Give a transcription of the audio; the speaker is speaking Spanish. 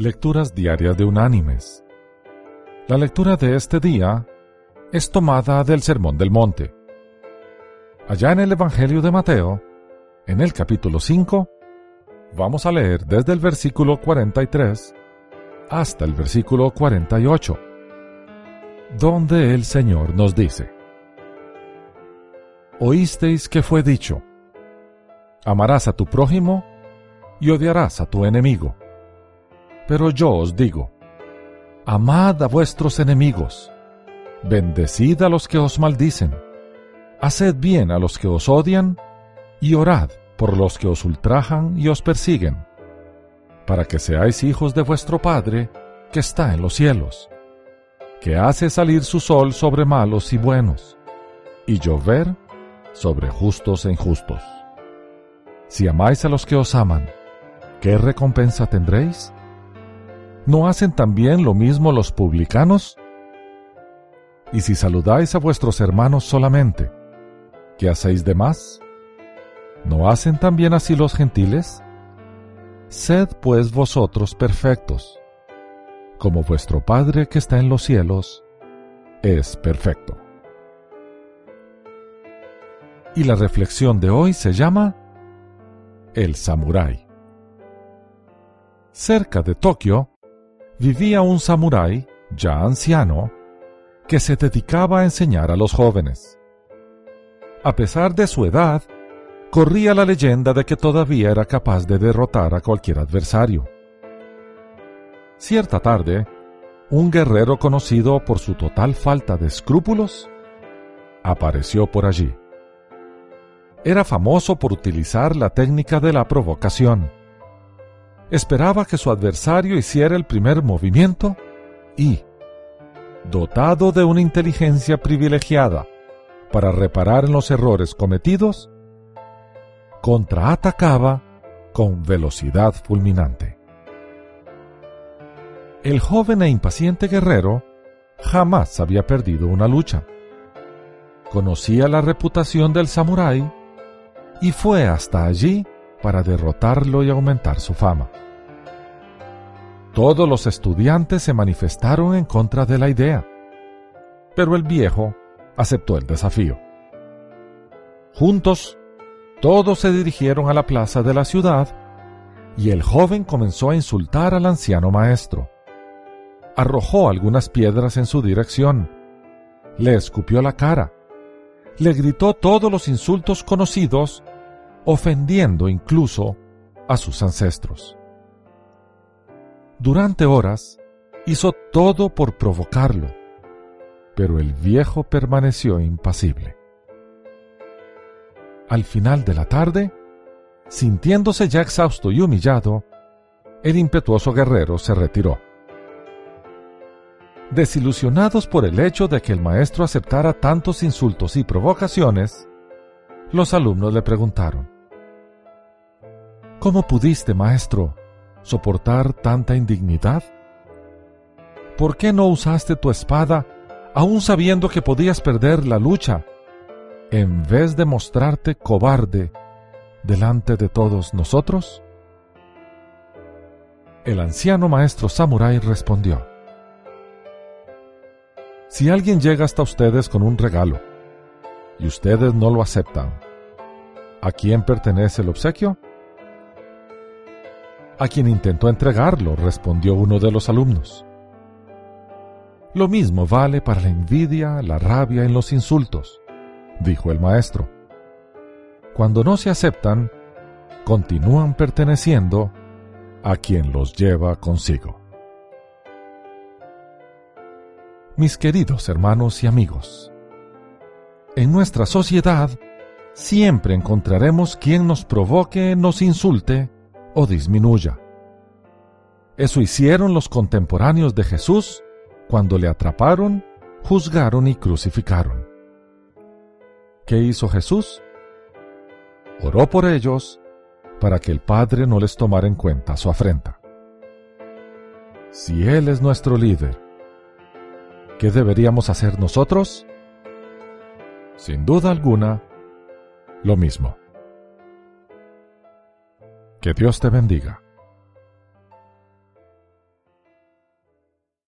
Lecturas Diarias de Unánimes. La lectura de este día es tomada del Sermón del Monte. Allá en el Evangelio de Mateo, en el capítulo 5, vamos a leer desde el versículo 43 hasta el versículo 48, donde el Señor nos dice, Oísteis que fue dicho, amarás a tu prójimo y odiarás a tu enemigo. Pero yo os digo, amad a vuestros enemigos, bendecid a los que os maldicen, haced bien a los que os odian, y orad por los que os ultrajan y os persiguen, para que seáis hijos de vuestro Padre que está en los cielos, que hace salir su sol sobre malos y buenos, y llover sobre justos e injustos. Si amáis a los que os aman, ¿qué recompensa tendréis? ¿No hacen también lo mismo los publicanos? Y si saludáis a vuestros hermanos solamente, ¿qué hacéis de más? ¿No hacen también así los gentiles? Sed pues vosotros perfectos, como vuestro Padre que está en los cielos es perfecto. Y la reflexión de hoy se llama El Samurái. Cerca de Tokio vivía un samurái, ya anciano, que se dedicaba a enseñar a los jóvenes. A pesar de su edad, corría la leyenda de que todavía era capaz de derrotar a cualquier adversario. Cierta tarde, un guerrero conocido por su total falta de escrúpulos apareció por allí. Era famoso por utilizar la técnica de la provocación esperaba que su adversario hiciera el primer movimiento y, dotado de una inteligencia privilegiada para reparar en los errores cometidos, contraatacaba con velocidad fulminante. El joven e impaciente guerrero jamás había perdido una lucha. Conocía la reputación del samurái y fue hasta allí para derrotarlo y aumentar su fama. Todos los estudiantes se manifestaron en contra de la idea, pero el viejo aceptó el desafío. Juntos, todos se dirigieron a la plaza de la ciudad y el joven comenzó a insultar al anciano maestro. Arrojó algunas piedras en su dirección, le escupió la cara, le gritó todos los insultos conocidos ofendiendo incluso a sus ancestros. Durante horas hizo todo por provocarlo, pero el viejo permaneció impasible. Al final de la tarde, sintiéndose ya exhausto y humillado, el impetuoso guerrero se retiró. Desilusionados por el hecho de que el maestro aceptara tantos insultos y provocaciones, los alumnos le preguntaron, ¿Cómo pudiste, maestro, soportar tanta indignidad? ¿Por qué no usaste tu espada, aun sabiendo que podías perder la lucha, en vez de mostrarte cobarde delante de todos nosotros? El anciano maestro samurái respondió, Si alguien llega hasta ustedes con un regalo y ustedes no lo aceptan, ¿a quién pertenece el obsequio? a quien intentó entregarlo, respondió uno de los alumnos. Lo mismo vale para la envidia, la rabia y los insultos, dijo el maestro. Cuando no se aceptan, continúan perteneciendo a quien los lleva consigo. Mis queridos hermanos y amigos, en nuestra sociedad siempre encontraremos quien nos provoque, nos insulte o disminuya. Eso hicieron los contemporáneos de Jesús cuando le atraparon, juzgaron y crucificaron. ¿Qué hizo Jesús? Oró por ellos para que el Padre no les tomara en cuenta su afrenta. Si Él es nuestro líder, ¿qué deberíamos hacer nosotros? Sin duda alguna, lo mismo. Que Dios te bendiga.